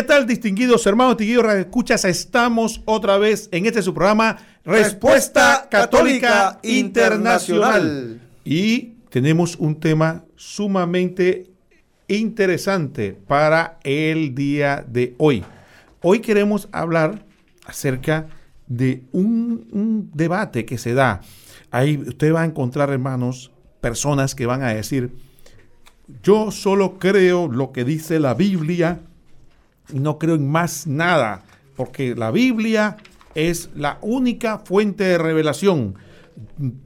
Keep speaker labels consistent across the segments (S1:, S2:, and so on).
S1: ¿Qué tal, distinguidos hermanos, distinguidos escuchas? Estamos otra vez en este su programa Respuesta, Católica, Internacional. Y tenemos un tema sumamente interesante para el día de hoy. Hoy queremos hablar acerca de un, debate que se da. Ahí usted va a encontrar, hermanos, personas que van a decir, yo solo creo lo que dice la Biblia no creo en más nada, porque la Biblia es la única fuente de revelación.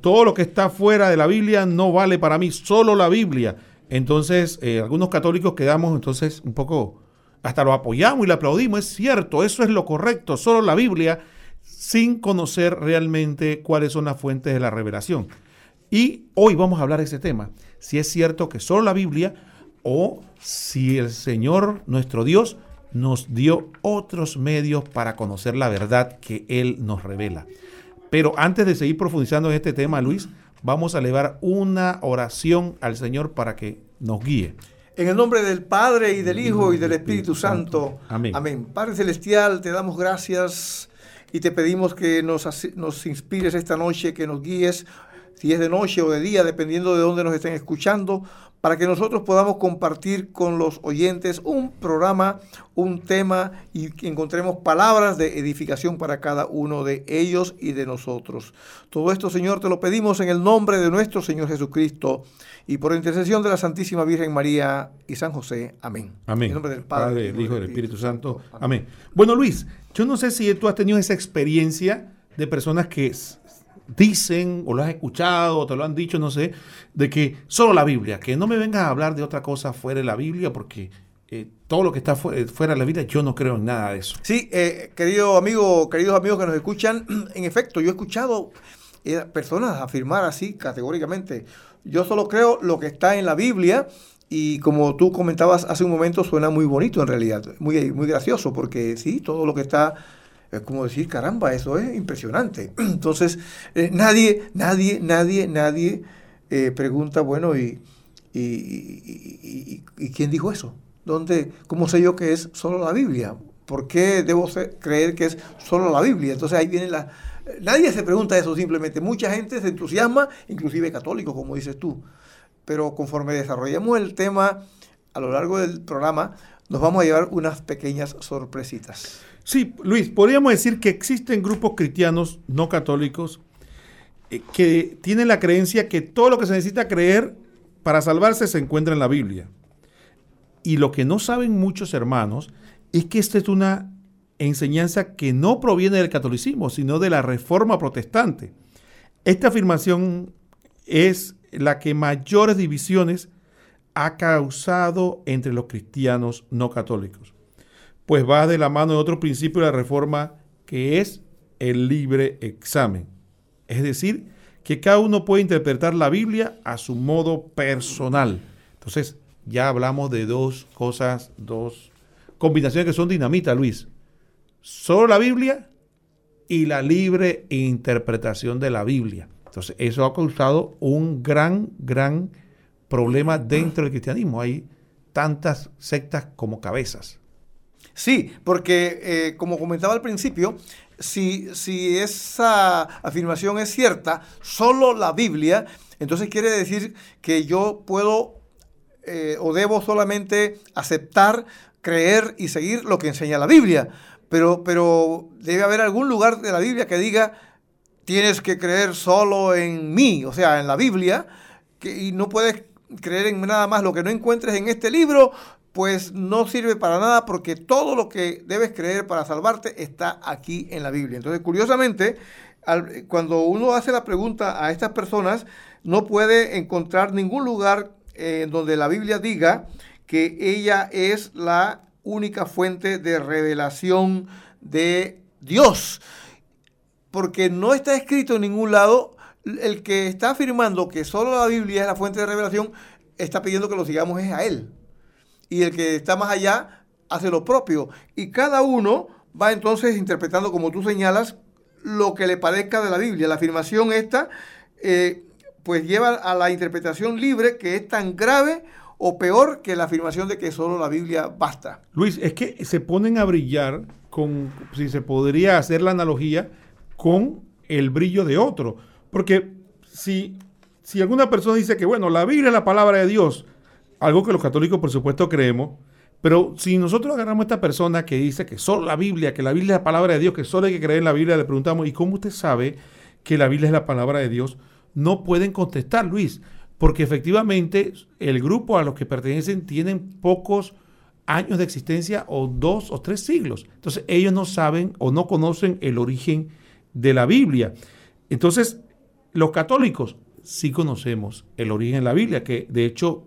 S1: Todo lo que está fuera de la Biblia no vale para mí, solo la Biblia. Entonces, eh, algunos católicos quedamos entonces un poco, hasta lo apoyamos y le aplaudimos, es cierto, eso es lo correcto, solo la Biblia, sin conocer realmente cuáles son las fuentes de la revelación. Y hoy vamos a hablar de ese tema, si es cierto que solo la Biblia o si el Señor, nuestro Dios, nos dio otros medios para conocer la verdad que Él nos revela. Pero antes de seguir profundizando en este tema, Luis, vamos a elevar una oración al Señor para que nos guíe.
S2: En el nombre del Padre y del Hijo y del Espíritu Santo. Amén. Amén. Padre Celestial, te damos gracias y te pedimos que nos, nos inspires esta noche, que nos guíes, si es de noche o de día, dependiendo de dónde nos estén escuchando, para que nosotros podamos compartir con los oyentes un programa, un tema y que encontremos palabras de edificación para cada uno de ellos y de nosotros. Todo esto, Señor, te lo pedimos en el nombre de nuestro Señor Jesucristo y por intercesión de la Santísima Virgen María y San José. Amén.
S1: Amén. En nombre del Padre, del Hijo y del Espíritu, Santo. Amén. Bueno, Luis, yo no sé si tú has tenido esa experiencia de personas que dicen o lo has escuchado o te lo han dicho, no sé, de que solo la Biblia, que no me vengas a hablar de otra cosa fuera de la Biblia porque eh, todo lo que está eh, fuera de la Biblia, yo no creo en nada de eso.
S2: Sí, eh, querido amigo, queridos amigos que nos escuchan, en efecto, yo he escuchado personas afirmar así categóricamente, yo solo creo lo que está en la Biblia y como tú comentabas hace un momento, suena muy bonito en realidad, muy, muy gracioso, porque sí, todo lo que está es como decir, caramba, eso es impresionante. Entonces, eh, nadie, nadie, nadie, nadie eh, pregunta, bueno, ¿y, y, quién dijo eso? ¿Dónde, ¿Cómo sé yo que es solo la Biblia? ¿Por qué debo creer que es solo la Biblia? Entonces ahí viene la... Nadie se pregunta eso simplemente. Mucha gente se entusiasma, inclusive católicos, como dices tú. Pero conforme desarrollamos el tema a lo largo del programa, nos vamos a llevar unas pequeñas sorpresitas.
S1: Sí, Luis, podríamos decir que existen grupos cristianos no católicos eh, que tienen la creencia que todo lo que se necesita creer para salvarse se encuentra en la Biblia. Y lo que no saben muchos hermanos es que esta es una enseñanza que no proviene del catolicismo, sino de la reforma protestante. Esta afirmación es la que mayores divisiones ha causado entre los cristianos no católicos pues va de la mano de otro principio de la reforma que es el libre examen. Es decir, que cada uno puede interpretar la Biblia a su modo personal. Entonces, ya hablamos de dos cosas, dos combinaciones que son dinamita, Luis. Solo la Biblia y la libre interpretación de la Biblia. Entonces, eso ha causado un gran, gran problema dentro del cristianismo. Hay tantas sectas como cabezas.
S2: Sí, porque eh, como comentaba al principio, si, si esa afirmación es cierta, solo la Biblia, entonces quiere decir que yo puedo eh, o debo solamente aceptar, creer y seguir lo que enseña la Biblia. Pero, pero debe haber algún lugar de la Biblia que diga, tienes que creer solo en mí, o sea, en la Biblia, y no puedes creer en nada más lo que no encuentres en este libro, pues no sirve para nada porque todo lo que debes creer para salvarte está aquí en la Biblia. Entonces, curiosamente, cuando uno hace la pregunta a estas personas, no puede encontrar ningún lugar eh, en donde la Biblia diga que ella es la única fuente de revelación de Dios. Porque no está escrito en ningún lado, el que está afirmando que solo la Biblia es la fuente de revelación, está pidiendo que lo sigamos es a él y el que está más allá hace lo propio. Y cada uno va entonces interpretando, como tú señalas, lo que le parezca de la Biblia. La afirmación esta, eh, pues lleva a la interpretación libre que es tan grave o peor que la afirmación de que solo la Biblia basta.
S1: Luis, es que se ponen a brillar con, si se podría hacer la analogía, con el brillo de otro. Porque si, si alguna persona dice que, bueno, la Biblia es la palabra de Dios, algo que los católicos por supuesto creemos, pero si nosotros agarramos a esta persona que dice que solo la Biblia, que la Biblia es la palabra de Dios, que solo hay que creer en la Biblia, le preguntamos, ¿y cómo usted sabe que la Biblia es la palabra de Dios? No pueden contestar, Luis, porque efectivamente el grupo a los que pertenecen tienen pocos años de existencia o dos o tres siglos. Entonces ellos no saben o no conocen el origen de la Biblia. Entonces los católicos sí conocemos el origen de la Biblia, que de hecho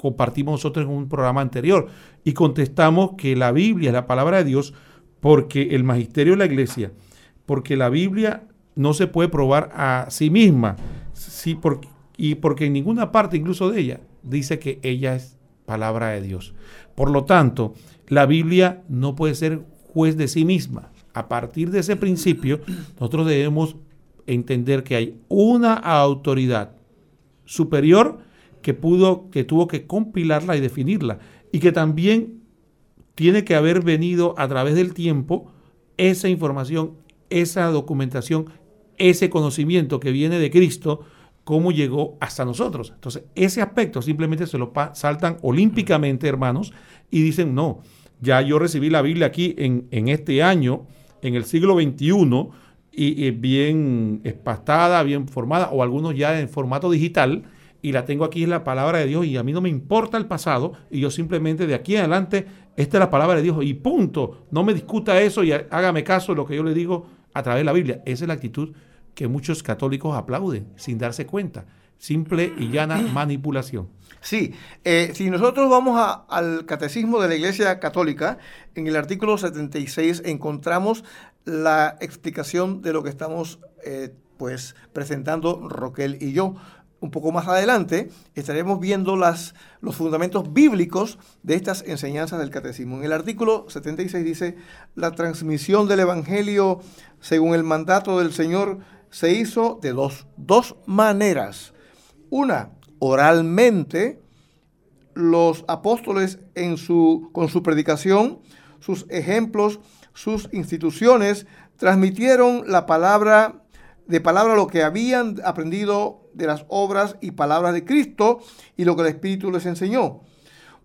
S1: compartimos nosotros en un programa anterior y contestamos que la Biblia es la palabra de Dios porque el magisterio de la iglesia, porque la Biblia no se puede probar a sí misma, sí, y porque en ninguna parte, incluso de ella, dice que ella es palabra de Dios. Por lo tanto, la Biblia no puede ser juez de sí misma. A partir de ese principio, nosotros debemos entender que hay una autoridad superior que pudo, que tuvo que compilarla y definirla, y que también tiene que haber venido a través del tiempo esa información, esa documentación, ese conocimiento que viene de Cristo, cómo llegó hasta nosotros. Entonces, ese aspecto simplemente se lo saltan olímpicamente, hermanos, y dicen, no, ya yo recibí la Biblia aquí en, en este año, en el siglo XXI, y, y, bien espastada, bien formada, o algunos ya en formato digital, y la tengo aquí en la palabra de Dios y a mí no me importa el pasado y yo simplemente de aquí en adelante, esta es la palabra de Dios y punto. No me discuta eso y hágame caso de lo que yo le digo a través de la Biblia. Esa es la actitud que muchos católicos aplauden sin darse cuenta. Simple y llana manipulación.
S2: Sí, eh, si nosotros vamos al catecismo de la Iglesia Católica, en el artículo 76 encontramos la explicación de lo que estamos eh, pues presentando Roquel y yo un poco más adelante, estaremos viendo los fundamentos bíblicos de estas enseñanzas del catecismo. En el artículo 76 dice, la transmisión del Evangelio según el mandato del Señor se hizo de dos, dos maneras. Una, oralmente, los apóstoles en su, con su predicación, sus ejemplos, sus instituciones, transmitieron la palabra de palabra lo que habían aprendido de las obras y palabras de Cristo y lo que el Espíritu les enseñó.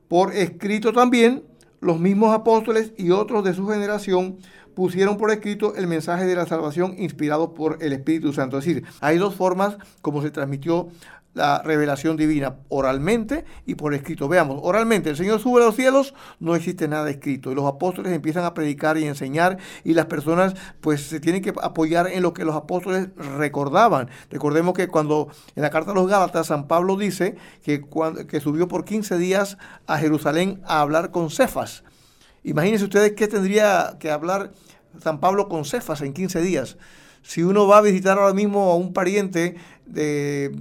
S2: Por escrito también, los mismos apóstoles y otros de su generación pusieron por escrito el mensaje de la salvación inspirado por el Espíritu Santo. Es decir, hay dos formas como se transmitió la revelación divina oralmente y por escrito. Veamos, oralmente el Señor sube a los cielos, no existe nada escrito. Y los apóstoles empiezan a predicar y enseñar y las personas pues se tienen que apoyar en lo que los apóstoles recordaban. Recordemos que cuando en la carta a los Gálatas San Pablo dice que, cuando, que subió por 15 días a Jerusalén a hablar con Cefas. Imagínense ustedes qué tendría que hablar San Pablo con Cefas en 15 días. Si uno va a visitar ahora mismo a un pariente de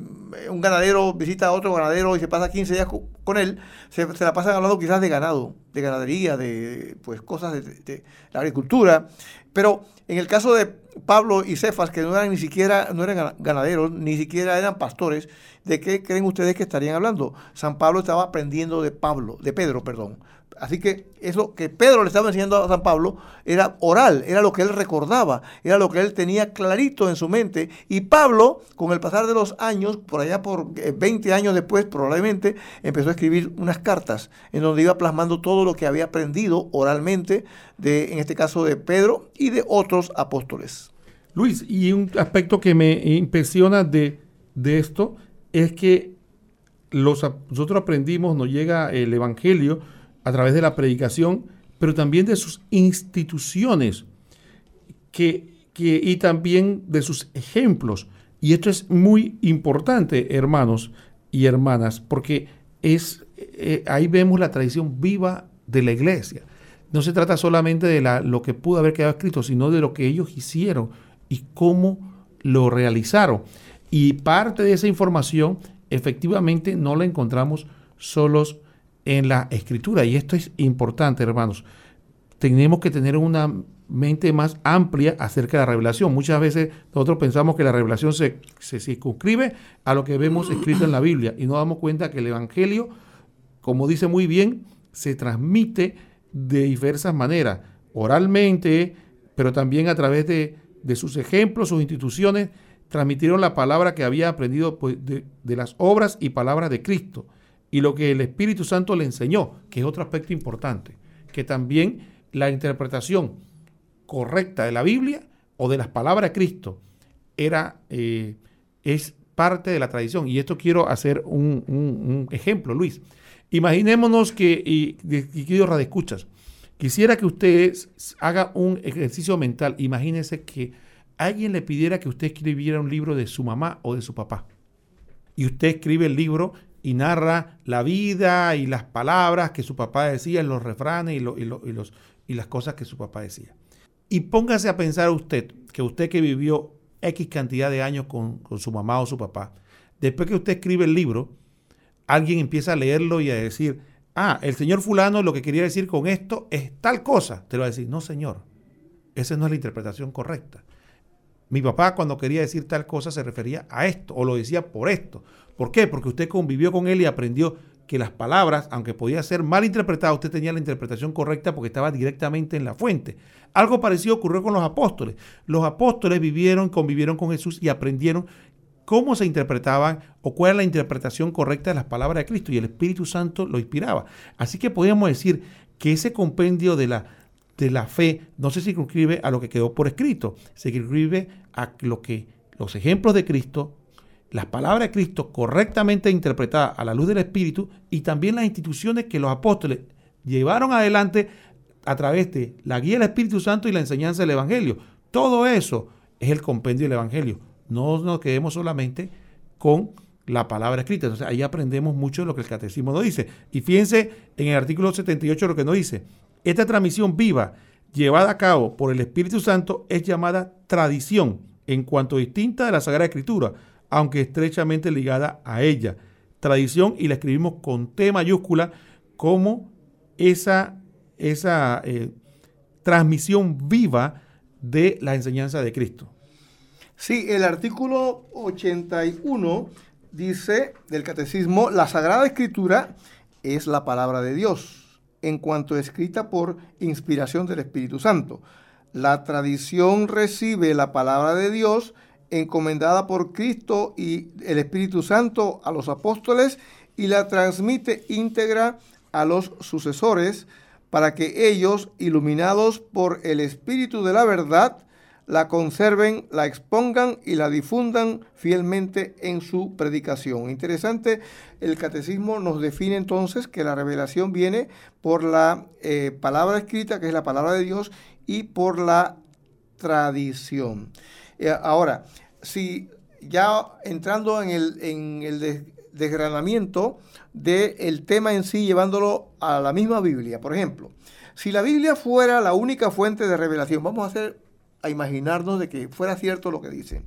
S2: un ganadero, visita a otro ganadero y se pasa 15 días con él, se, la pasan hablando quizás de ganado, de ganadería, de pues cosas de, la agricultura. Pero en el caso de Pablo y Cefas, que no eran ni siquiera, no eran ganaderos, ni siquiera eran pastores, ¿de qué creen ustedes que estarían hablando? San Pablo estaba aprendiendo de Pablo, de Pedro, perdón. Así que eso que Pedro le estaba enseñando a San Pablo era oral, era lo que él recordaba, era lo que él tenía clarito en su mente. Y Pablo, con el pasar de los años, por allá por 20 eh, años después probablemente, empezó a escribir unas cartas en donde iba plasmando todo lo que había aprendido oralmente, de, en este caso de Pedro y de otros apóstoles.
S1: Luis, y un aspecto que me impresiona de, de esto es que los, nosotros aprendimos, nos llega el Evangelio, a través de la predicación, pero también de sus instituciones que, y también de sus ejemplos. Y esto es muy importante, hermanos y hermanas, porque es, eh, ahí vemos la tradición viva de la iglesia. No se trata solamente de lo que pudo haber quedado escrito, sino de lo que ellos hicieron y cómo lo realizaron. Y parte de esa información efectivamente no la encontramos solos en la escritura. Y esto es importante, hermanos. Tenemos que tener una mente más amplia acerca de la revelación. Muchas veces nosotros pensamos que la revelación se, se circunscribe a lo que vemos escrito en la Biblia y no damos cuenta que el Evangelio como dice muy bien, se transmite de diversas maneras, oralmente, pero también a través de, sus ejemplos, sus instituciones, transmitieron la palabra que había aprendido pues, de, de, las obras y palabras de Cristo y lo que el Espíritu Santo le enseñó, que es otro aspecto importante, que también la interpretación correcta de la Biblia o de las palabras de Cristo era, eh, es parte de la tradición. Y esto quiero hacer un, ejemplo, Luis. Imaginémonos que, y, querido escuchas, quisiera que usted haga un ejercicio mental. Imagínese que alguien le pidiera que usted escribiera un libro de su mamá o de su papá. Y usted escribe el libro y narra la vida y las palabras que su papá decía, los refranes y, y, los, y las cosas que su papá decía. Y póngase a pensar usted, que usted que vivió X cantidad de años con, su mamá o su papá, después que usted escribe el libro, alguien empieza a leerlo y a decir, ah, el señor fulano lo que quería decir con esto es tal cosa. Te lo va a decir, no señor, esa no es la interpretación correcta. Mi papá cuando quería decir tal cosa se refería a esto o lo decía por esto. ¿Por qué? Porque usted convivió con él y aprendió que las palabras, aunque podía ser mal interpretadas, usted tenía la interpretación correcta porque estaba directamente en la fuente. Algo parecido ocurrió con los apóstoles. Los apóstoles vivieron, convivieron con Jesús y aprendieron cómo se interpretaban o cuál era la interpretación correcta de las palabras de Cristo y el Espíritu Santo lo inspiraba. Así que podríamos decir que ese compendio de la, de la fe no se circunscribe a lo que quedó por escrito, se circunscribe a lo que los ejemplos de Cristo las palabras de Cristo correctamente interpretadas a la luz del Espíritu y también las instituciones que los apóstoles llevaron adelante a través de la guía del Espíritu Santo y la enseñanza del Evangelio. Todo eso es el compendio del Evangelio. No nos quedemos solamente con la palabra escrita. Entonces ahí aprendemos mucho de lo que el catecismo nos dice. Y fíjense en el artículo 78 lo que nos dice. Esta transmisión viva llevada a cabo por el Espíritu Santo es llamada tradición en cuanto distinta de la Sagrada Escritura aunque estrechamente ligada a ella. Tradición y la escribimos con T mayúscula como esa, esa eh, transmisión viva de la enseñanza de Cristo.
S2: Sí, el artículo 81 dice del catecismo, la Sagrada Escritura es la palabra de Dios, en cuanto escrita por inspiración del Espíritu Santo. La tradición recibe la palabra de Dios encomendada por Cristo y el Espíritu Santo a los apóstoles y la transmite íntegra a los sucesores para que ellos, iluminados por el Espíritu de la verdad, la conserven, la expongan y la difundan fielmente en su predicación. Interesante, el catecismo nos define entonces que la revelación viene por la eh, palabra escrita, que es la palabra de Dios, y por la tradición. Eh, ahora, si ya entrando en el, en el desgranamiento del tema en sí, llevándolo a la misma Biblia, por ejemplo, si la Biblia fuera la única fuente de revelación, vamos a hacer a imaginarnos de que fuera cierto lo que dice.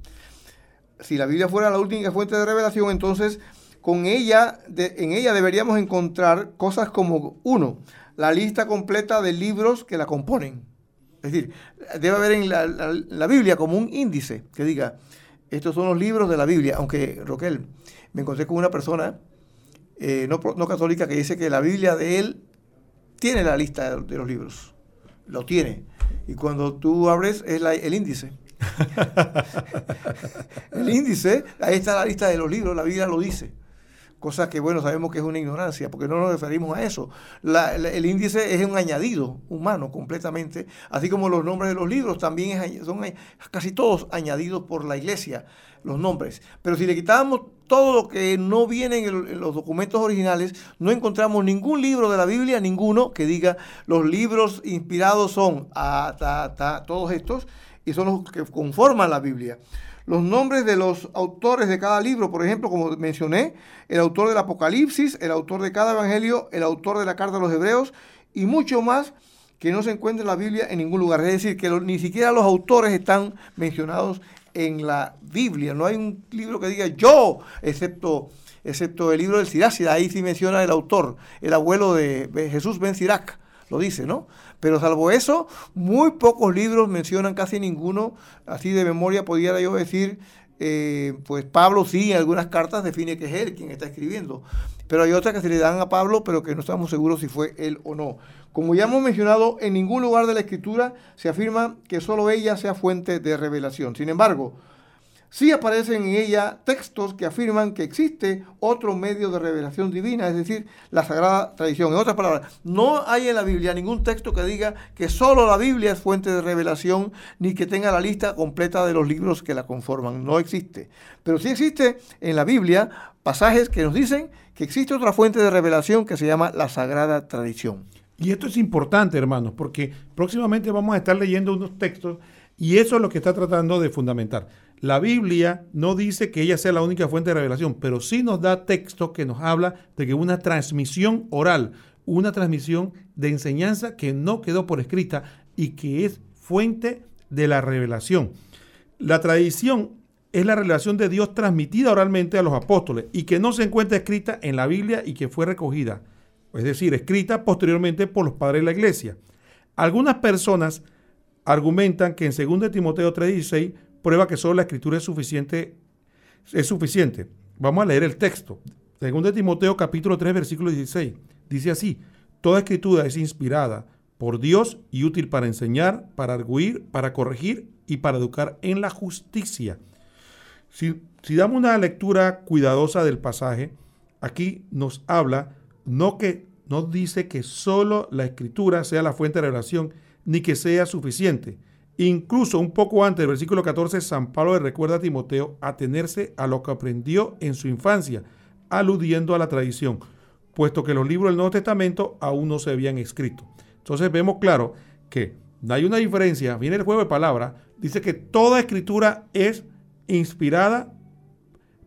S2: Si la Biblia fuera la única fuente de revelación, entonces con ella, en ella deberíamos encontrar cosas como, uno, la lista completa de libros que la componen. Es decir, debe haber en la, Biblia como un índice que diga, estos son los libros de la Biblia, aunque Roquel, me encontré con una persona eh, no, católica que dice que la Biblia de él tiene la lista de, los libros, lo tiene. Y cuando tú abres es el índice. el índice, ahí está la lista de los libros, la Biblia lo dice cosa que bueno, sabemos que es una ignorancia, porque no nos referimos a eso. el índice es un añadido humano completamente, así como los nombres de los libros también son casi todos añadidos por la iglesia, los nombres. Pero si le quitábamos todo lo que no viene en, los documentos originales, no encontramos ningún libro de la Biblia, ninguno que diga los libros inspirados son a todos estos y son los que conforman la Biblia los nombres de los autores de cada libro, por ejemplo, como mencioné, el autor del Apocalipsis, el autor de cada evangelio, el autor de la carta de los Hebreos y mucho más que no se encuentra en la Biblia en ningún lugar. Es decir, que ni siquiera los autores están mencionados en la Biblia. No hay un libro que diga yo, excepto, excepto el libro del Sirac. Ahí sí menciona el autor, el abuelo de Jesús Ben Sirac, lo dice, ¿no? Pero salvo eso, muy pocos libros mencionan, casi ninguno, así de memoria podría yo decir, eh, pues Pablo sí en algunas cartas define que es él quien está escribiendo, pero hay otras que se le dan a Pablo, pero que no estamos seguros si fue él o no. Como ya hemos mencionado, en ningún lugar de la escritura se afirma que solo ella sea fuente de revelación. Sin embargo, sí aparecen en ella textos que afirman que existe otro medio de revelación divina, es decir, la sagrada tradición. En otras palabras, no hay en la Biblia ningún texto que diga que solo la Biblia es fuente de revelación, ni que tenga la lista completa de los libros que la conforman. No existe. Pero sí existe en la Biblia pasajes que nos dicen que existe otra fuente de revelación que se llama la sagrada tradición.
S1: Y esto es importante, hermanos, porque próximamente vamos a estar leyendo unos textos y eso es lo que está tratando de fundamentar. La Biblia no dice que ella sea la única fuente de revelación, pero sí nos da texto que nos habla de que una transmisión oral, una transmisión de enseñanza que no quedó por escrita y que es fuente de la revelación. La tradición es la revelación de Dios transmitida oralmente a los apóstoles y que no se encuentra escrita en la Biblia y que fue recogida es decir, escrita posteriormente por los padres de la iglesia. Algunas personas argumentan que en 2 Timoteo 3:16 prueba que solo la escritura es suficiente, es suficiente. Vamos a leer el texto. 2 Timoteo capítulo 3 versículo 16. Dice así, toda escritura es inspirada por Dios y útil para enseñar, para arguir, para corregir y para educar en la justicia. Si, si damos una lectura cuidadosa del pasaje, aquí nos habla no que no dice que solo la escritura sea la fuente de revelación, ni que sea suficiente. Incluso un poco antes del versículo 14, San Pablo le recuerda a Timoteo atenerse a lo que aprendió en su infancia, aludiendo a la tradición, puesto que los libros del Nuevo Testamento aún no se habían escrito. Entonces vemos claro que hay una diferencia, viene el juego de palabras, dice que toda escritura es inspirada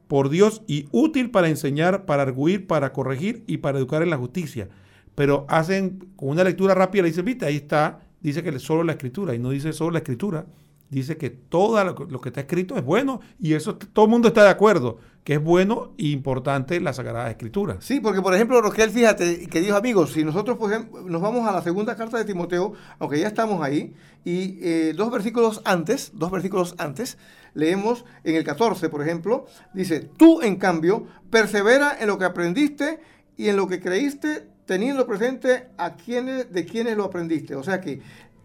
S1: por Dios y útil para enseñar, para arguir, para corregir y para educar en la justicia. Pero hacen con una lectura rápida, le dicen, viste, ahí está, dice que solo la escritura, y no dice solo la escritura, dice que todo lo que está escrito es bueno, y eso todo el mundo está de acuerdo, que es bueno e importante la Sagrada Escritura.
S2: Sí, porque por ejemplo, Roquel, fíjate, queridos amigos, si nosotros nos vamos a la segunda carta de Timoteo, aunque ya estamos ahí, y eh, dos versículos antes, dos versículos antes, leemos en el 14, por ejemplo, dice, tú en cambio, persevera en lo que aprendiste y en lo que creíste, teniendo presente a quienes, de quienes lo aprendiste. O sea que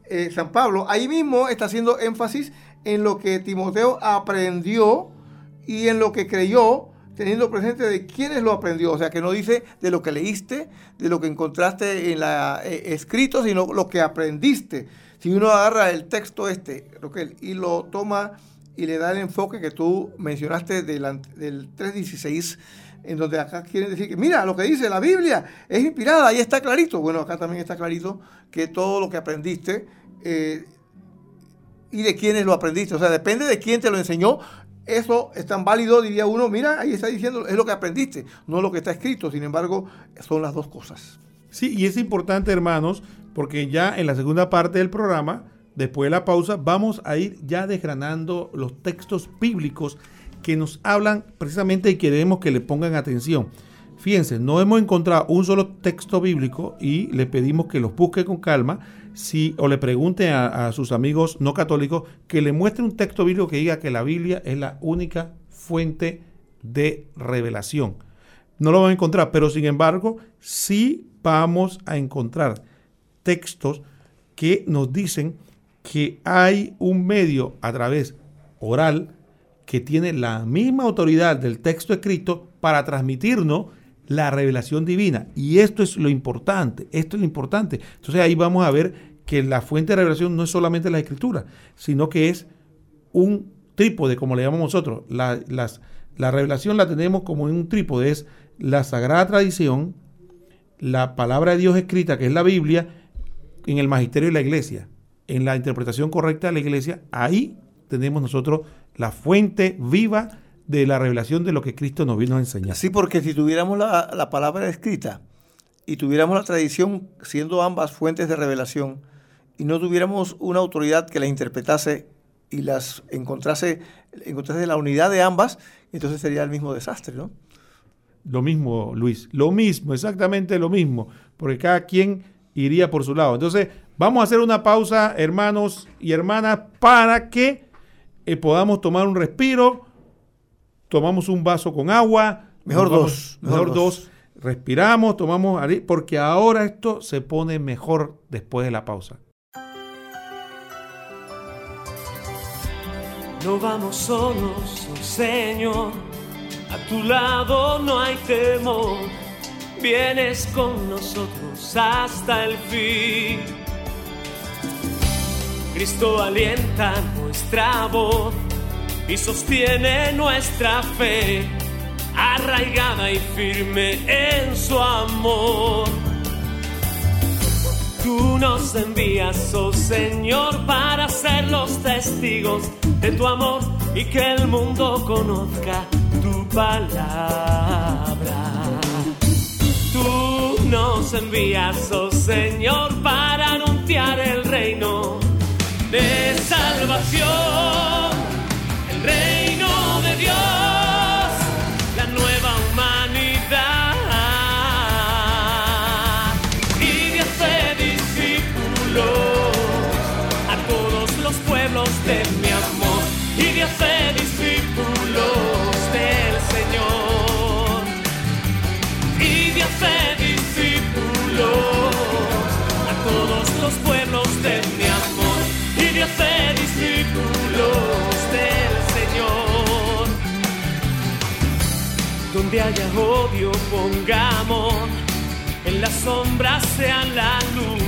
S2: eh, San Pablo ahí mismo está haciendo énfasis en lo que Timoteo aprendió y en lo que creyó, teniendo presente de quienes lo aprendió. O sea que no dice de lo que leíste, de lo que encontraste en la eh, escrito, sino lo que aprendiste. Si uno agarra el texto este, y lo toma y le da el enfoque que tú mencionaste del, del 3.16, en donde acá quieren decir que, mira, lo que dice la Biblia es inspirada, ahí está clarito. Bueno, acá también está clarito que todo lo que aprendiste eh, y de quiénes lo aprendiste, o sea, depende de quién te lo enseñó. Eso es tan válido, diría uno, mira, ahí está diciendo, es lo que aprendiste, no lo que está escrito. Sin embargo, son las dos cosas.
S1: Sí, y es importante, hermanos, porque ya en la segunda parte del programa Después de la pausa vamos a ir ya desgranando los textos bíblicos que nos hablan precisamente y queremos que le pongan atención. Fíjense, no hemos encontrado un solo texto bíblico y le pedimos que los busque con calma si, o le pregunte a, sus amigos no católicos que le muestre un texto bíblico que diga que la Biblia es la única fuente de revelación. No lo van a encontrar, pero sin embargo sí vamos a encontrar textos que nos dicen que hay un medio a través oral que tiene la misma autoridad del texto escrito para transmitirnos la revelación divina. Y esto es lo importante, esto es lo importante. Entonces ahí vamos a ver que la fuente de revelación no es solamente la escritura, sino que es un trípode, como le llamamos nosotros. La, la revelación la tenemos como en un trípode, es la sagrada tradición, la palabra de Dios escrita, que es la Biblia, en el magisterio de la iglesia en la interpretación correcta de la iglesia, ahí tenemos nosotros la fuente viva de la revelación de lo que Cristo nos vino a enseñar.
S2: Sí, porque si tuviéramos la, palabra escrita y tuviéramos la tradición siendo ambas fuentes de revelación y no tuviéramos una autoridad que la interpretase y las encontrase, encontrase la unidad de ambas, entonces sería el mismo desastre, ¿no?
S1: Lo mismo, Luis, lo mismo, exactamente lo mismo, porque cada quien iría por su lado. Entonces, Vamos a hacer una pausa, hermanos y hermanas, para que eh, podamos tomar un respiro, tomamos un vaso con agua.
S2: Mejor dos.
S1: Mejor, dos. Respiramos, tomamos, porque ahora esto se pone mejor después de la pausa.
S3: No vamos solos, oh Señor, a tu lado no hay temor, vienes con nosotros hasta el fin. Cristo alienta nuestra voz y sostiene nuestra fe, arraigada y firme en su amor. Tú nos envías, oh Señor, para ser los testigos de tu amor y que el mundo conozca tu palabra. Tú nos envías, oh Señor, para anunciar el reino de salvación, Donde haya odio pongamos, en las sombras sean la luz,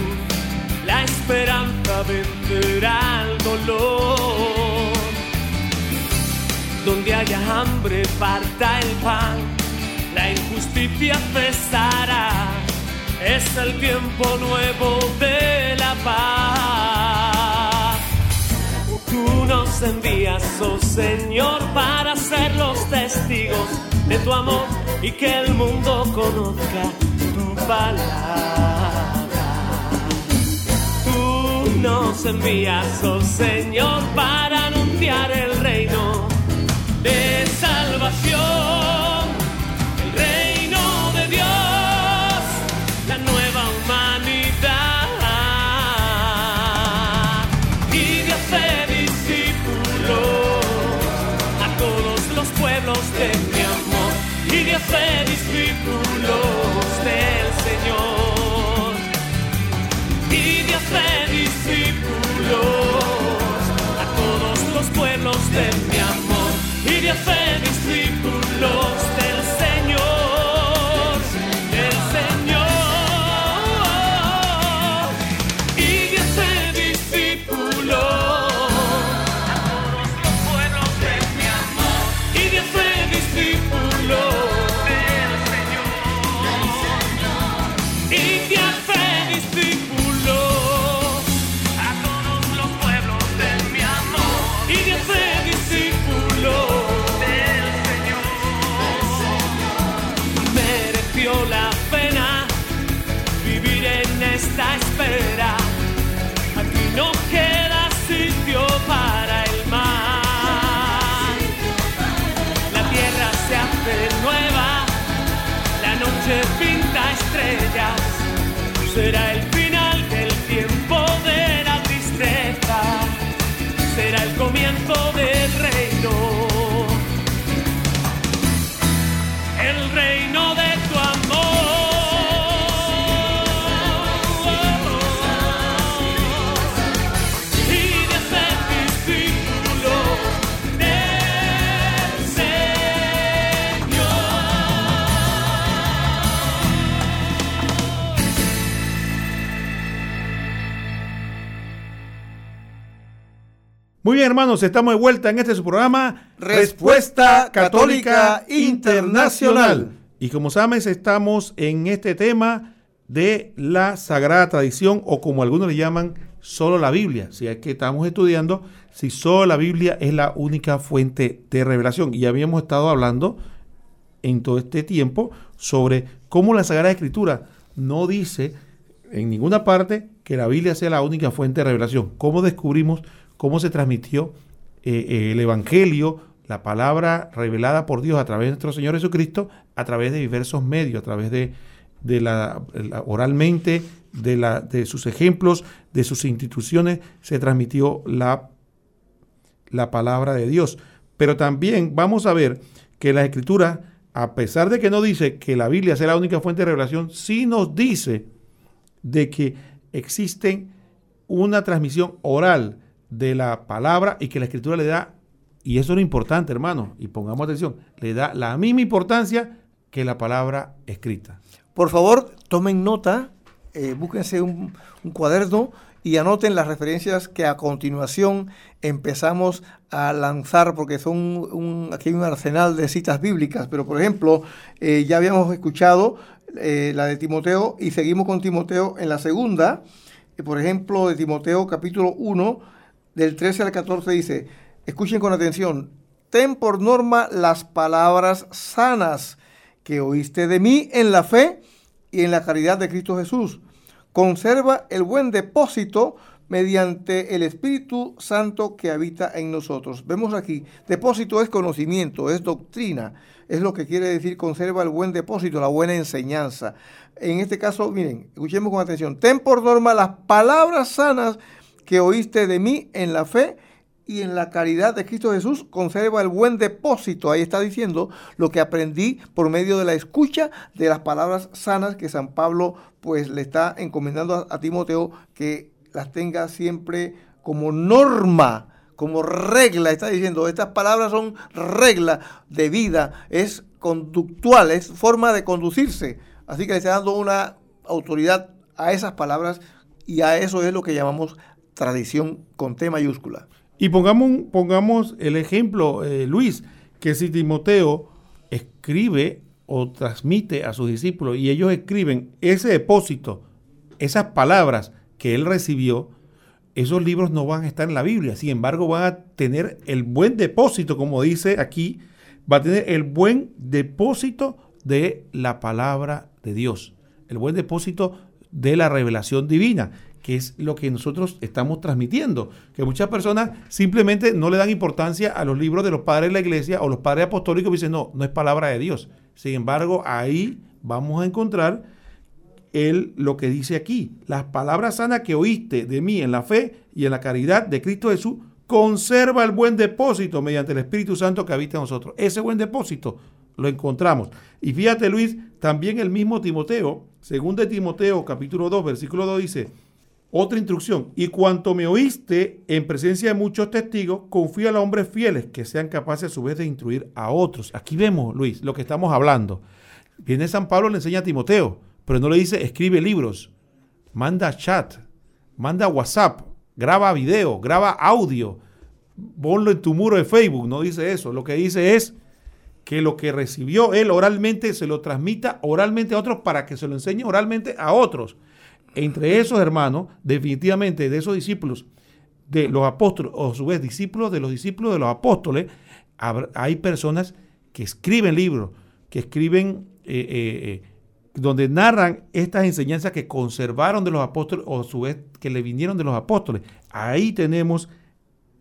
S3: la esperanza vencerá al dolor. Donde haya hambre parta el pan, la injusticia cesará, es el tiempo nuevo de la paz. Tú nos envías, oh Señor, para ser los testigos de tu amor y que el mundo conozca tu palabra. Tú nos envías, oh Señor, para anunciar el reino de Será el
S1: hermanos, estamos de vuelta en este su programa
S2: Respuesta Católica Internacional.
S1: Y como sabes, estamos en este tema de la sagrada tradición o como algunos le llaman solo la Biblia. Si es que estamos estudiando si solo la Biblia es la única fuente de revelación. Y habíamos estado hablando en todo este tiempo sobre cómo la Sagrada Escritura no dice en ninguna parte que la Biblia sea la única fuente de revelación. ¿Cómo descubrimos cómo se transmitió eh, eh, el Evangelio, la palabra revelada por Dios a través de nuestro Señor Jesucristo, a través de diversos medios, a través de, la, oralmente, de, sus ejemplos, de sus instituciones, se transmitió la, la palabra de Dios. Pero también vamos a ver que la escritura, a pesar de que no dice que la Biblia sea la única fuente de revelación, sí nos dice de que existen una transmisión oral de la palabra y que la escritura le da, y eso es lo importante, hermano, y pongamos atención, le da la misma importancia que la palabra escrita.
S2: Por favor, tomen nota, eh, búsquense un, cuaderno y anoten las referencias que a continuación empezamos a lanzar, porque son un, aquí hay un arsenal de citas bíblicas, pero por ejemplo, eh, ya habíamos escuchado eh, la de Timoteo y seguimos con Timoteo en la segunda, por ejemplo, de Timoteo capítulo 1, del 13 al 14 dice, escuchen con atención, ten por norma las palabras sanas que oíste de mí en la fe y en la caridad de Cristo Jesús. Conserva el buen depósito mediante el Espíritu Santo que habita en nosotros. Vemos aquí, depósito es conocimiento, es doctrina, es lo que quiere decir conserva el buen depósito, la buena enseñanza. En este caso, miren, escuchemos con atención, ten por norma las palabras sanas que oíste de mí en la fe y en la caridad de Cristo Jesús conserva el buen depósito. Ahí está diciendo lo que aprendí por medio de la escucha de las palabras sanas que San Pablo pues le está encomendando a, Timoteo que las tenga siempre como norma, como regla. Está diciendo, estas palabras son regla de vida, es conductual, es forma de conducirse. Así que le está dando una autoridad a esas palabras y a eso es lo que llamamos tradición con T mayúscula.
S1: Y pongamos, pongamos el ejemplo, eh, Luis, que si Timoteo escribe o transmite a sus discípulos y ellos escriben ese depósito, esas palabras que él recibió, esos libros no van a estar en la Biblia. Sin embargo, van a tener el buen depósito, como dice aquí, va a tener el buen depósito de la palabra de Dios, el buen depósito de la revelación divina que es lo que nosotros estamos transmitiendo. Que muchas personas simplemente no le dan importancia a los libros de los padres de la iglesia o los padres apostólicos y dicen, no, no es palabra de Dios. Sin embargo, ahí vamos a encontrar él lo que dice aquí. Las palabras sanas que oíste de mí en la fe y en la caridad de Cristo Jesús, conserva el buen depósito mediante el Espíritu Santo que habita en nosotros. Ese buen depósito lo encontramos. Y fíjate Luis, también el mismo Timoteo, según de Timoteo capítulo 2, versículo 2 dice, otra instrucción, y cuanto me oíste en presencia de muchos testigos, confía a hombres fieles que sean capaces a su vez de instruir a otros. Aquí vemos, Luis, lo que estamos hablando. Viene San Pablo, le enseña a Timoteo, pero no le dice escribe libros, manda chat, manda WhatsApp, graba video, graba audio, ponlo en tu muro de Facebook, no dice eso. Lo que dice es que lo que recibió él oralmente se lo transmita oralmente a otros para que se lo enseñe oralmente a otros entre esos hermanos, definitivamente de esos discípulos de los apóstoles, o a su vez discípulos de los discípulos de los apóstoles, hay personas que escriben libros, que escriben, eh, eh, eh, donde narran estas enseñanzas que conservaron de los apóstoles, o a su vez que le vinieron de los apóstoles. Ahí tenemos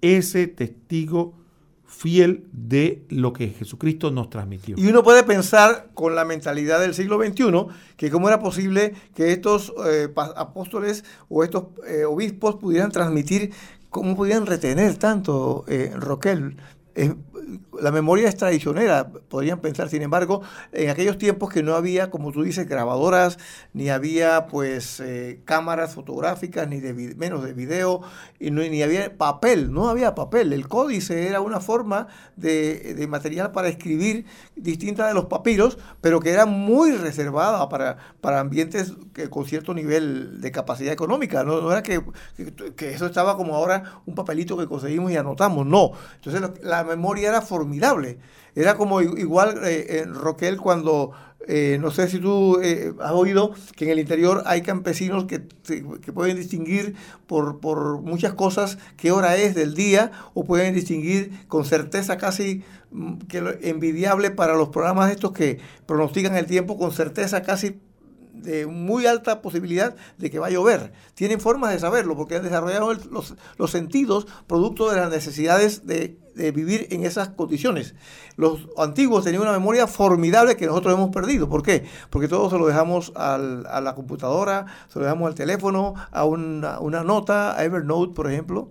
S1: ese testigo fiel de lo que Jesucristo nos transmitió.
S2: Y uno puede pensar con la mentalidad del siglo XXI que cómo era posible que estos eh, apóstoles o estos eh, obispos pudieran transmitir, cómo pudieran retener tanto, eh, Roquel, la memoria es traicionera, podrían pensar, sin embargo, en aquellos tiempos que no había, como tú dices, grabadoras, ni había pues eh, cámaras fotográficas, ni de menos de video, y ni había papel, no había papel. El códice era una forma de, material para escribir distinta de los papiros, pero que era muy reservada para, para ambientes que, con cierto nivel de capacidad económica. No, era que, que, eso estaba como ahora un papelito que conseguimos y anotamos, no. Entonces la memoria era formidable. Era como igual, eh, en Roquel, cuando, eh, no sé si tú eh, has oído que en el interior hay campesinos que, que pueden distinguir por, por, muchas cosas qué hora es del día o pueden distinguir con certeza casi mm, que envidiable para los programas estos que pronostican el tiempo con certeza casi de muy alta posibilidad de que va a llover. Tienen formas de saberlo porque han desarrollado los, los, sentidos producto de las necesidades de, de, vivir en esas condiciones. Los antiguos tenían una memoria formidable que nosotros hemos perdido. ¿Por qué? Porque todo se lo dejamos al, a la computadora, se lo dejamos al teléfono, a una, una nota, a Evernote, por ejemplo.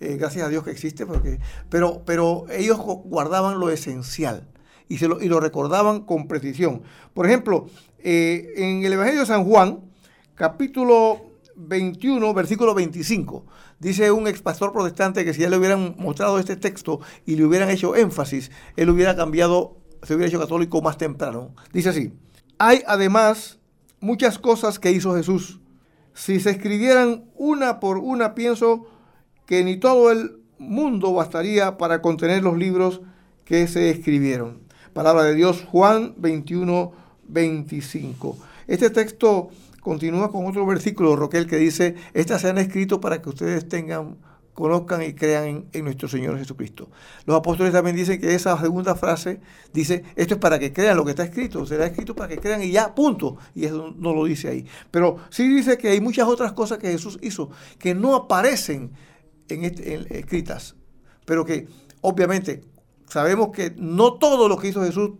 S2: Eh, gracias a Dios que existe, porque, pero, pero ellos guardaban lo esencial y, se lo, y lo recordaban con precisión. Por ejemplo, eh, en el Evangelio de San Juan, capítulo 21, versículo 25, dice un ex pastor protestante que si ya le hubieran mostrado este texto y le hubieran hecho énfasis, él hubiera cambiado, se hubiera hecho católico más temprano. Dice así, hay además muchas cosas que hizo Jesús. Si se escribieran una por una, pienso que ni todo el mundo bastaría para contener los libros que se escribieron. Palabra de Dios, Juan 21, 25. Este texto continúa con otro versículo, Roquel, que dice, estas se han escrito para que ustedes tengan, conozcan y crean en, nuestro Señor Jesucristo. Los apóstoles también dicen que esa segunda frase dice, esto es para que crean lo que está escrito, será escrito para que crean y ya, punto. Y eso no lo dice ahí. Pero sí dice que hay muchas otras cosas que Jesús hizo que no aparecen en, este, escritas, pero que obviamente sabemos que no todo lo que hizo Jesús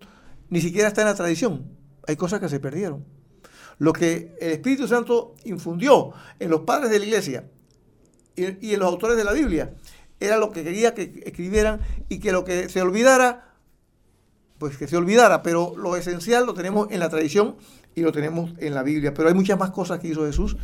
S2: ni siquiera está en la tradición. Hay cosas que se perdieron. Lo que el Espíritu Santo infundió en los padres de la iglesia y, en los autores de la Biblia era lo que quería que escribieran y que lo que se olvidara, pues que se olvidara. Pero lo esencial lo tenemos en la tradición y lo tenemos en la Biblia. Pero hay muchas más cosas que hizo Jesús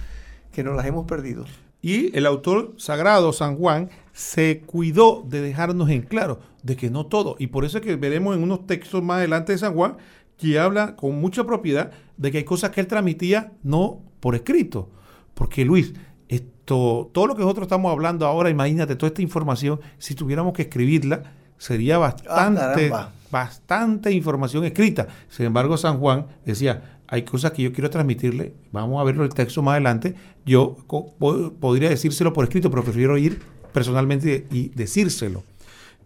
S2: que nos las hemos perdido.
S1: Y el autor sagrado, San Juan, se cuidó de dejarnos en claro de que no todo. Y por eso es que veremos en unos textos más adelante de San Juan que habla con mucha propiedad de que hay cosas que él transmitía no por escrito. Porque Luis, esto, todo lo que nosotros estamos hablando ahora, imagínate, toda esta información, si tuviéramos que escribirla, sería bastante, ah, bastante información escrita. Sin embargo, San Juan decía, hay cosas que yo quiero transmitirle, vamos a verlo el texto más adelante, yo podría decírselo por escrito, pero prefiero ir personalmente y decírselo.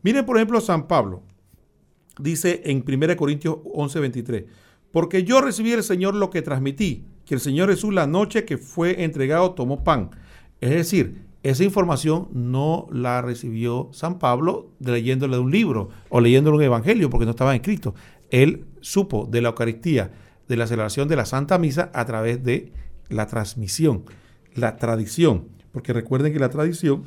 S1: Miren, por ejemplo, San Pablo, dice en 1 Corintios 11, 23, porque yo recibí del Señor lo que transmití, que el Señor Jesús la noche que fue entregado tomó pan. Es decir, esa información no la recibió San Pablo leyéndole de un libro o leyéndole un evangelio porque no estaba escrito. Él supo de la Eucaristía de la celebración de la Santa Misa a través de la transmisión, la tradición, porque recuerden que la tradición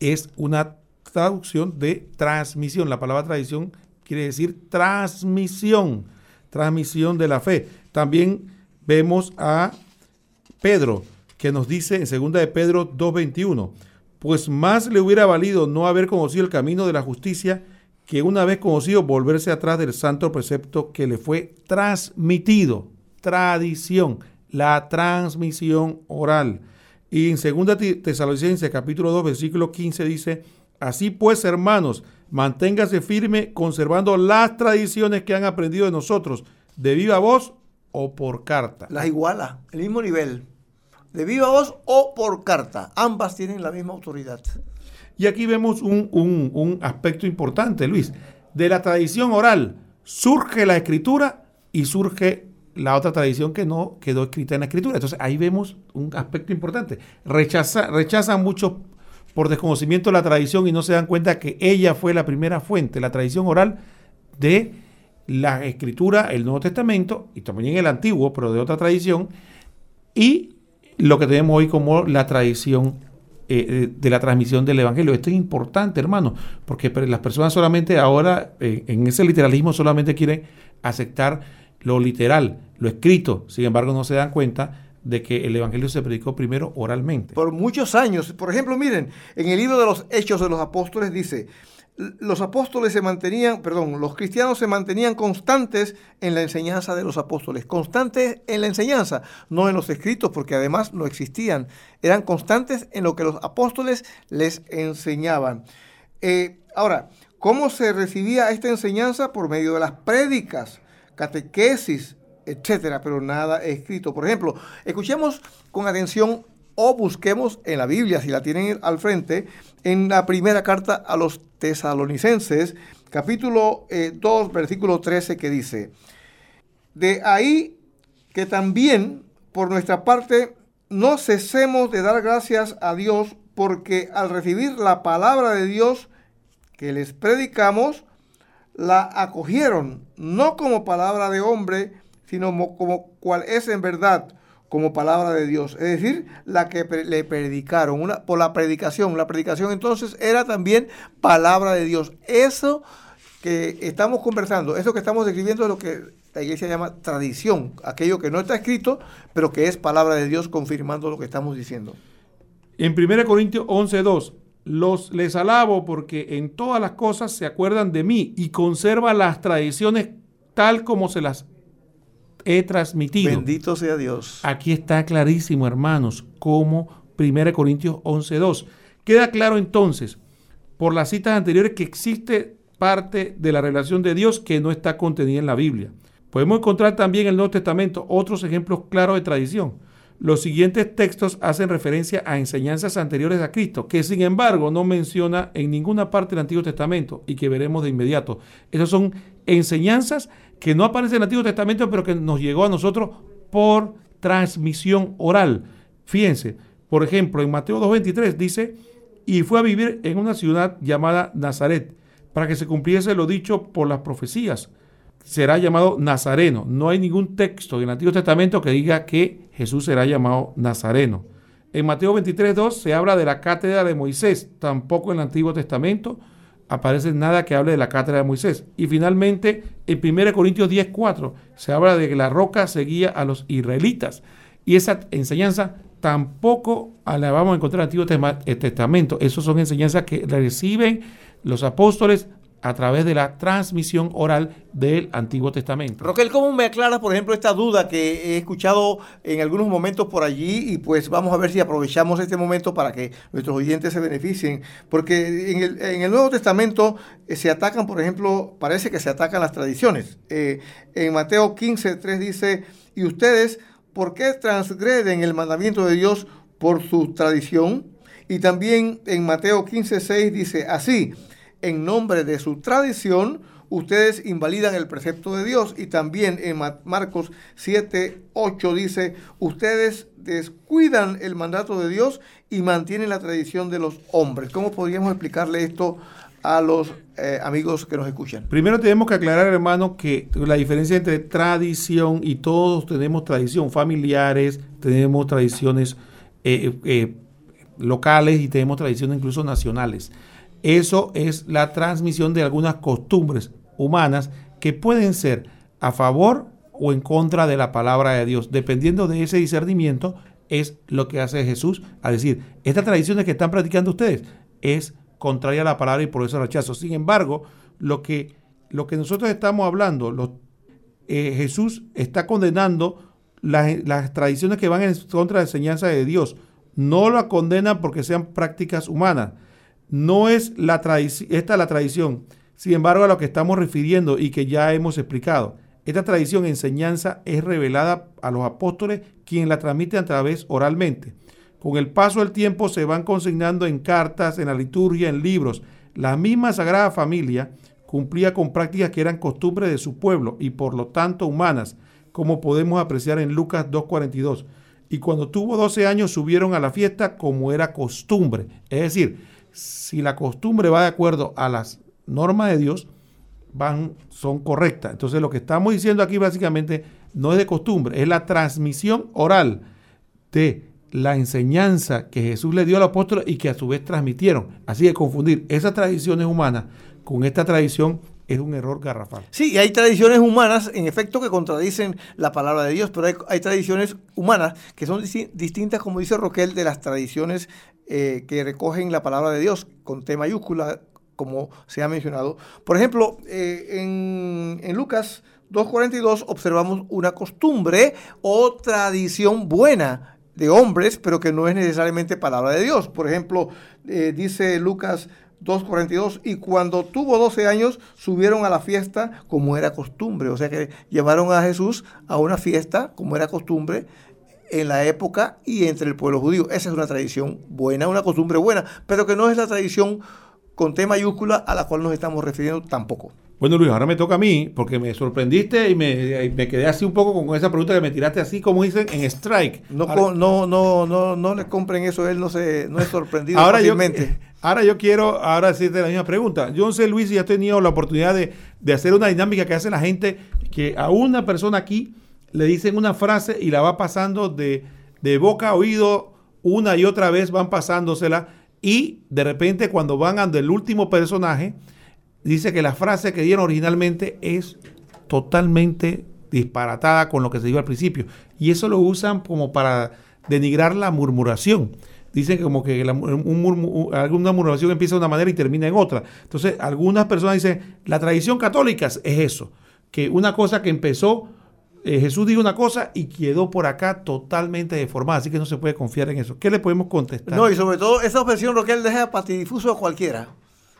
S1: es una traducción de transmisión. La palabra tradición quiere decir transmisión, transmisión de la fe. También vemos a Pedro, que nos dice en 2 de Pedro 2.21, pues más le hubiera valido no haber conocido el camino de la justicia que una vez conocido volverse atrás del santo precepto que le fue transmitido, tradición, la transmisión oral. Y en 2 Tesalonicenses capítulo 2 versículo 15 dice, así pues hermanos, manténgase firme conservando las tradiciones que han aprendido de nosotros, de viva voz o por carta.
S2: Las iguala, el mismo nivel, de viva voz o por carta, ambas tienen la misma autoridad.
S1: Y aquí vemos un, aspecto importante, Luis. De la tradición oral surge la escritura y surge la otra tradición que no quedó escrita en la escritura. Entonces ahí vemos un aspecto importante. Rechaza, rechazan muchos por desconocimiento la tradición y no se dan cuenta que ella fue la primera fuente, la tradición oral de la escritura, el Nuevo Testamento y también el Antiguo, pero de otra tradición, y lo que tenemos hoy como la tradición eh, eh, de la transmisión del Evangelio. Esto es importante, hermano, porque las personas solamente ahora, eh, en ese literalismo, solamente quieren aceptar lo literal, lo escrito. Sin embargo, no se dan cuenta de que el Evangelio se predicó primero oralmente.
S2: Por muchos años. Por ejemplo, miren, en el libro de los Hechos de los Apóstoles dice, los apóstoles se mantenían, perdón, los cristianos se mantenían constantes en la enseñanza de los apóstoles, constantes en la enseñanza, no en los escritos, porque además no existían, eran constantes en lo que los apóstoles les enseñaban. Eh, ahora, ¿cómo se recibía esta enseñanza? Por medio de las prédicas, catequesis, etcétera, pero nada escrito. Por ejemplo, escuchemos con atención o busquemos en la Biblia, si la tienen al frente, en la primera carta a los tesalonicenses, capítulo 2, eh, versículo 13, que dice, de ahí que también por nuestra parte no cesemos de dar gracias a Dios porque al recibir la palabra de Dios que les predicamos, la acogieron, no como palabra de hombre, sino como cual es en verdad como palabra de Dios, es decir, la que le predicaron, una, por la predicación. La predicación entonces era también palabra de Dios. Eso que estamos conversando, eso que estamos describiendo es lo que la iglesia llama tradición, aquello que no está escrito, pero que es palabra de Dios confirmando lo que estamos diciendo.
S1: En 1 Corintios 11:2, los les alabo porque en todas las cosas se acuerdan de mí y conservan las tradiciones tal como se las he transmitido.
S2: Bendito sea Dios.
S1: Aquí está clarísimo, hermanos, como 1 Corintios 11:2. Queda claro entonces, por las citas anteriores, que existe parte de la revelación de Dios que no está contenida en la Biblia. Podemos encontrar también en el Nuevo Testamento otros ejemplos claros de tradición. Los siguientes textos hacen referencia a enseñanzas anteriores a Cristo, que sin embargo no menciona en ninguna parte del Antiguo Testamento y que veremos de inmediato. Esas son enseñanzas que no aparecen en el Antiguo Testamento, pero que nos llegó a nosotros por transmisión oral. Fíjense, por ejemplo, en Mateo 2.23 dice, y fue a vivir en una ciudad llamada Nazaret, para que se cumpliese lo dicho por las profecías. Será llamado Nazareno. No hay ningún texto en el Antiguo Testamento que diga que Jesús será llamado Nazareno. En Mateo 23.2 se habla de la cátedra de Moisés. Tampoco en el Antiguo Testamento aparece nada que hable de la cátedra de Moisés. Y finalmente, en 1 Corintios 10.4 se habla de que la roca seguía a los israelitas. Y esa enseñanza tampoco la vamos a encontrar en el Antiguo eh, Testamento. Esas son enseñanzas que reciben los apóstoles a través de la transmisión oral del Antiguo Testamento.
S2: Roquel, ¿cómo me aclaras, por ejemplo, esta duda que he escuchado en algunos momentos por allí? Y pues vamos a ver si aprovechamos este momento para que nuestros oyentes se beneficien. Porque en el, Nuevo Testamento eh, se atacan, por ejemplo, parece que se atacan las tradiciones. Eh, en Mateo 15, 3 dice, y ustedes ¿por qué transgreden el mandamiento de Dios por su tradición? Y también en Mateo 15, 6 dice así, en nombre de su tradición, ustedes invalidan el precepto de Dios. Y también en Marcos 7, 8 dice, ustedes descuidan el mandato de Dios y mantienen la tradición de los hombres. ¿Cómo podríamos explicarle esto a los eh, amigos que nos escuchan.
S1: Primero tenemos que aclarar, hermano, que la diferencia entre tradición y todos tenemos tradición, familiares, tenemos tradiciones eh, eh, locales y tenemos tradiciones incluso nacionales. Eso es la transmisión de algunas costumbres humanas que pueden ser a favor o en contra de la palabra de Dios. Dependiendo de ese discernimiento, es lo que hace Jesús a decir, estas tradiciones que están practicando ustedes es contraria a la palabra y por eso rechazo. Sin embargo, lo que, lo que nosotros estamos hablando, eh, Jesús está condenando las, tradiciones que van en contra de la enseñanza de Dios. No la condenan porque sean prácticas humanas. No es la esta la tradición. Sin embargo, a lo que estamos refiriendo y que ya hemos explicado, esta tradición, enseñanza, es revelada a los apóstoles, quien la transmite a través oralmente. Con el paso del tiempo se van consignando en cartas, en la liturgia, en libros. La misma Sagrada Familia cumplía con prácticas que eran costumbres de su pueblo y por lo tanto humanas, como podemos apreciar en Lucas 2.42. Y cuando tuvo 12 años subieron a la fiesta como era costumbre. Es decir, si la costumbre va de acuerdo a las normas de Dios, van, son correctas. Entonces lo que estamos diciendo aquí básicamente no es de costumbre, es la transmisión oral de la enseñanza que Jesús le dio al apóstol y que a su vez transmitieron. Así que confundir esas tradiciones humanas con esta tradición es un error garrafal.
S2: Sí, y hay tradiciones humanas, en efecto, que contradicen la palabra de Dios, pero hay, tradiciones humanas que son distintas, como dice Roquel, de las tradiciones eh, que recogen la palabra de Dios con T mayúscula, como se ha mencionado. Por ejemplo, eh, en, Lucas 2.42 observamos una costumbre o tradición buena de hombres, pero que no es necesariamente palabra de Dios. Por ejemplo, eh, dice Lucas 2.42, y cuando tuvo 12 años subieron a la fiesta como era costumbre. O sea que llevaron a Jesús a una fiesta como era costumbre en la época y entre el pueblo judío. Esa es una tradición buena, una costumbre buena, pero que no es la tradición con T mayúscula a la cual nos estamos refiriendo tampoco.
S1: Bueno, Luis, ahora me toca a mí, porque me sorprendiste y me, quedé así un poco con esa pregunta que me tiraste así, como dicen, en strike.
S2: No, no, no, no, no le compren eso, él no se no es sorprendido
S1: ahora fácilmente. Yo, ahora yo quiero ahora decirte la misma pregunta. Yo no sé, Luis, si has tenido la oportunidad de, de hacer una dinámica que hace la gente, que a una persona aquí le dicen una frase y la va pasando de, de boca a oído una y otra vez, van pasándosela, y de repente cuando van ante el último personaje, dice que la frase que dieron originalmente es totalmente disparatada con lo que se dijo al principio. Y eso lo usan como para denigrar la murmuración. Dicen que como que alguna murmuración empieza de una manera y termina en otra. Entonces, algunas personas dicen, la tradición católica es eso, que una cosa que empezó, eh, Jesús dijo una cosa y quedó por acá totalmente deformada, así que no se puede confiar en eso. ¿Qué le podemos contestar?
S2: No, y sobre todo esa objeción lo que él deja patidifuso a cualquiera.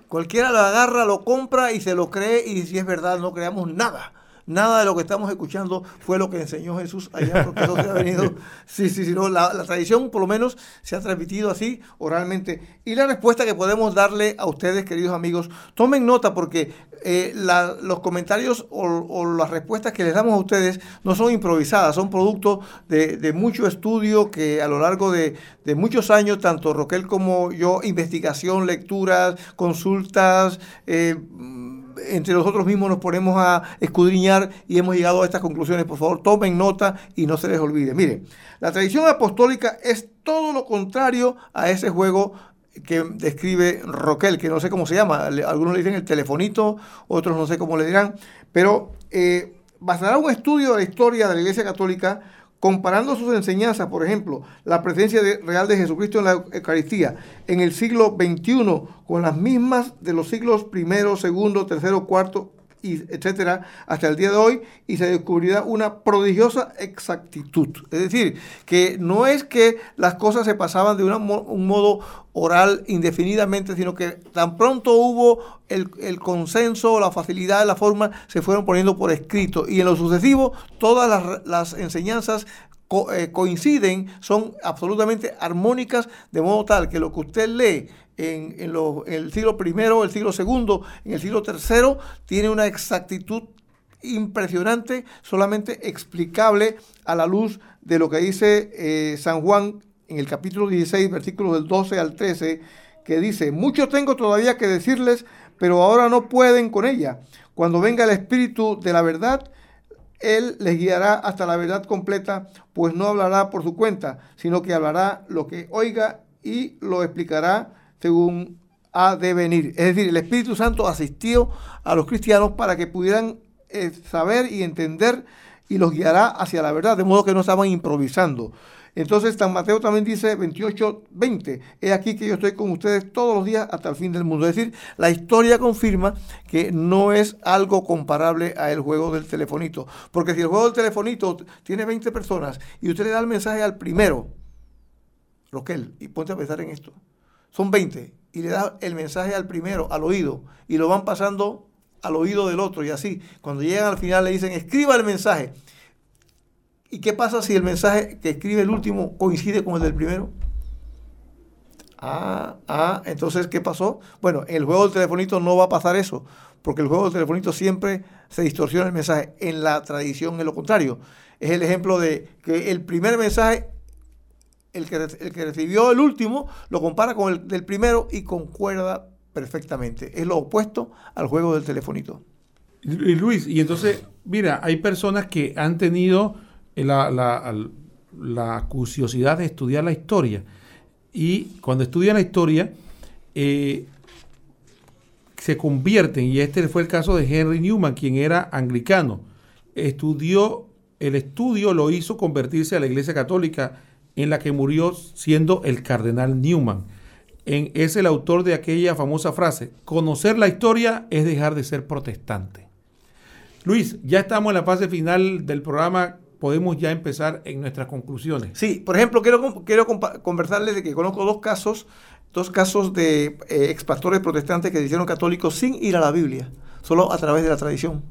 S2: Cualquiera lo agarra, lo compra y se lo cree y si es verdad no creamos nada. Nada de lo que estamos escuchando fue lo que enseñó Jesús allá, porque eso se ha venido. Sí, sí, sí, no, la, tradición por lo menos se ha transmitido así oralmente. Y la respuesta que podemos darle a ustedes, queridos amigos, tomen nota porque eh, los comentarios o, las respuestas que les damos a ustedes no son improvisadas, son producto de, mucho estudio que a lo largo de, de, muchos años, tanto Roquel como yo, investigación, lecturas, consultas, eh, entre nosotros mismos nos ponemos a escudriñar y hemos llegado a estas conclusiones. Por favor, tomen nota y no se les olvide. Miren, la tradición apostólica es todo lo contrario a ese juego que describe Roquel, que no sé cómo se llama. Algunos le dicen el telefonito, otros no sé cómo le dirán. Pero eh, bastará un estudio de la historia de la Iglesia Católica comparando sus enseñanzas, por ejemplo, la presencia real de Jesucristo en la Eucaristía en el siglo XXI con las mismas de los siglos primero, segundo, tercero, cuarto, y etcétera, hasta el día de hoy, y se descubrirá una prodigiosa exactitud. Es decir, que no es que las cosas se pasaban de un modo oral indefinidamente, sino que tan pronto hubo el, consenso, la facilidad, la forma, se fueron poniendo por escrito. Y en lo sucesivo, todas las, enseñanzas eh, coinciden, son absolutamente armónicas, de modo tal que lo que usted lee en, el siglo I, el siglo II, en el siglo III, tiene una exactitud impresionante, solamente explicable a la luz de lo que dice eh, San Juan en el capítulo 16, versículos del 12 al 13, que dice, mucho tengo todavía que decirles, pero ahora no pueden con ella. Cuando venga el Espíritu de la verdad, Él les guiará hasta la verdad completa, pues no hablará por su cuenta, sino que hablará lo que oiga y lo explicará según ha de venir. Es decir, el Espíritu Santo asistió a los cristianos para que pudieran eh, saber y entender y los guiará hacia la verdad, de modo que no estaban improvisando. Entonces San Mateo también dice 28, 20, he aquí que yo estoy con ustedes todos los días hasta el fin del mundo. Es decir, la historia confirma que no es algo comparable a el juego del telefonito. Porque si el juego del telefonito tiene 20 personas y usted le da el mensaje al primero, Roquel, y ponte a pensar en esto, son 20, y le da el mensaje al primero, al oído, y lo van pasando al oído del otro, y así. Cuando llegan al final le dicen, escriba el mensaje. ¿Y qué pasa si el mensaje que escribe el último coincide con el del primero? Ah, ah, entonces, ¿qué pasó? Bueno, en el juego del telefonito no va a pasar eso, porque el juego del telefonito siempre se distorsiona el mensaje. En la tradición es lo contrario. Es el ejemplo de que el primer mensaje el que, el que recibió el último lo compara con el del primero y concuerda perfectecta. Es lo opuesto al juego del telefonito.
S1: Luis, y entonces, mira, hay personas que han tenido la, la, curiosidad de estudiar la historia. Y cuando estudian la historia, eh, se convierten, y este fue el caso de Henry Newman, quien era anglicano. Estudió, el estudio lo hizo convertirse a la Iglesia Católica en la que murió siendo el cardenal Newman. En, es el autor de aquella famosa frase, conocer la historia es dejar de ser protestante. Luis, ya estamos en la fase final del programa, podemos ya empezar en nuestras conclusiones.
S2: Sí, por ejemplo, quiero, quiero conversarles de que conozco dos casos, dos casos de eh, expastores protestantes que se hicieron católicos sin ir a la Biblia, solo a través de la tradición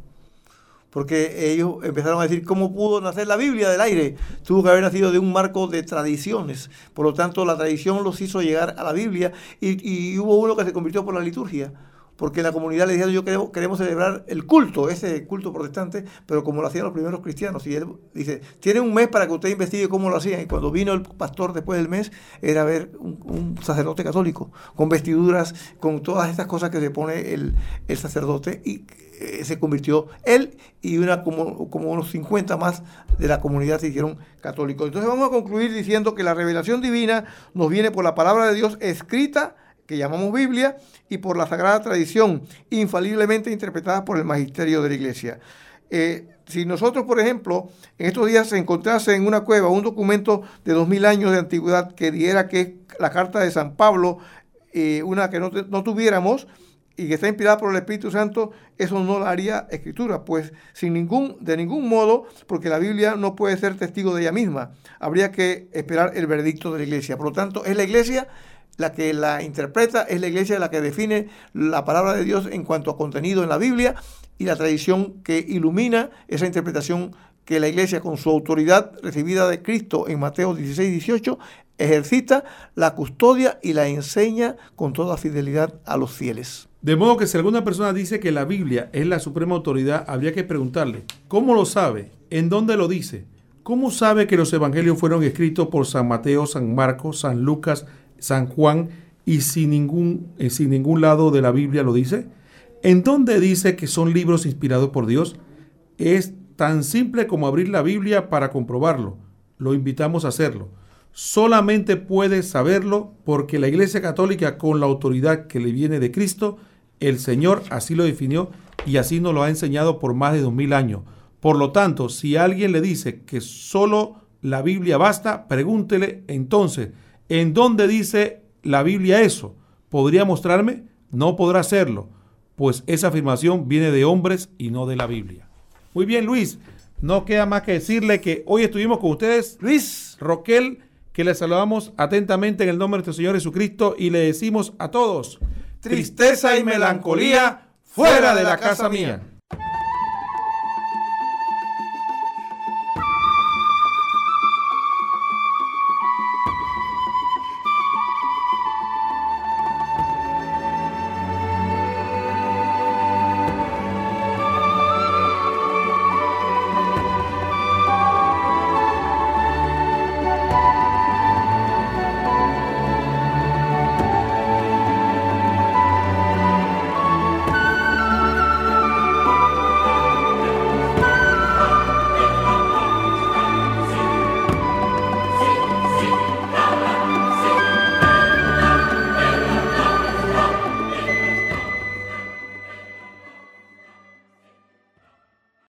S2: porque ellos empezaron a decir cómo pudo nacer la Biblia del aire. Tuvo que haber nacido de un marco de tradiciones. Por lo tanto, la tradición los hizo llegar a la Biblia y, hubo uno que se convirtió por la liturgia porque la comunidad le dijeron, yo queremos, queremos celebrar el culto, ese culto protestante, pero como lo hacían los primeros cristianos. Y él dice, tiene un mes para que usted investigue cómo lo hacían. Y cuando vino el pastor después del mes, era ver un, sacerdote católico, con vestiduras, con todas estas cosas que se pone el, el sacerdote. Y eh, se convirtió él y una como, como unos 50 más de la comunidad se hicieron católicos. Entonces vamos a concluir diciendo que la revelación divina nos viene por la palabra de Dios escrita que llamamos Biblia, y por la sagrada tradición, infaliblemente interpretada por el magisterio de la Iglesia. Eh, si nosotros, por ejemplo, en estos días se encontrase en una cueva un documento de dos mil años de antigüedad que diera que es la carta de San Pablo, eh, una que no, no, tuviéramos y que está inspirada por el Espíritu Santo, eso no la haría escritura, pues sin ningún, de ningún modo, porque la Biblia no puede ser testigo de ella misma. Habría que esperar el veredicto de la iglesia. Por lo tanto, es la iglesia la que la interpreta, es la iglesia la que define la palabra de Dios en cuanto a contenido en la Biblia y la tradición que ilumina esa interpretación que la iglesia con su autoridad recibida de Cristo en Mateo 16, 18 ejercita, la custodia y la enseña con toda fidelidad a los fieles.
S1: De modo que si alguna persona dice que la Biblia es la suprema autoridad, habría que preguntarle, ¿cómo lo sabe? ¿En dónde lo dice? ¿Cómo sabe que los evangelios fueron escritos por San Mateo, San Marcos, San Lucas, San Juan y sin ningún, eh, sin ningún lado de la Biblia lo dice? ¿En dónde dice que son libros inspirados por Dios? Es tan simple como abrir la Biblia para comprobarlo. Lo invitamos a hacerlo. Solamente puede saberlo porque la Iglesia Católica, con la autoridad que le viene de Cristo, el Señor así lo definió y así nos lo ha enseñado por más de dos mil años. Por lo tanto, si alguien le dice que solo la Biblia basta, pregúntele entonces, ¿En dónde dice la Biblia eso? ¿Podría mostrarme? No podrá hacerlo, pues esa afirmación viene de hombres y no de la Biblia. Muy bien, Luis. No queda más que decirle que hoy estuvimos con ustedes, Luis Roquel, que le saludamos atentamente en el nombre de nuestro Señor Jesucristo y le decimos a todos, tristeza y melancolía fuera de la casa mía.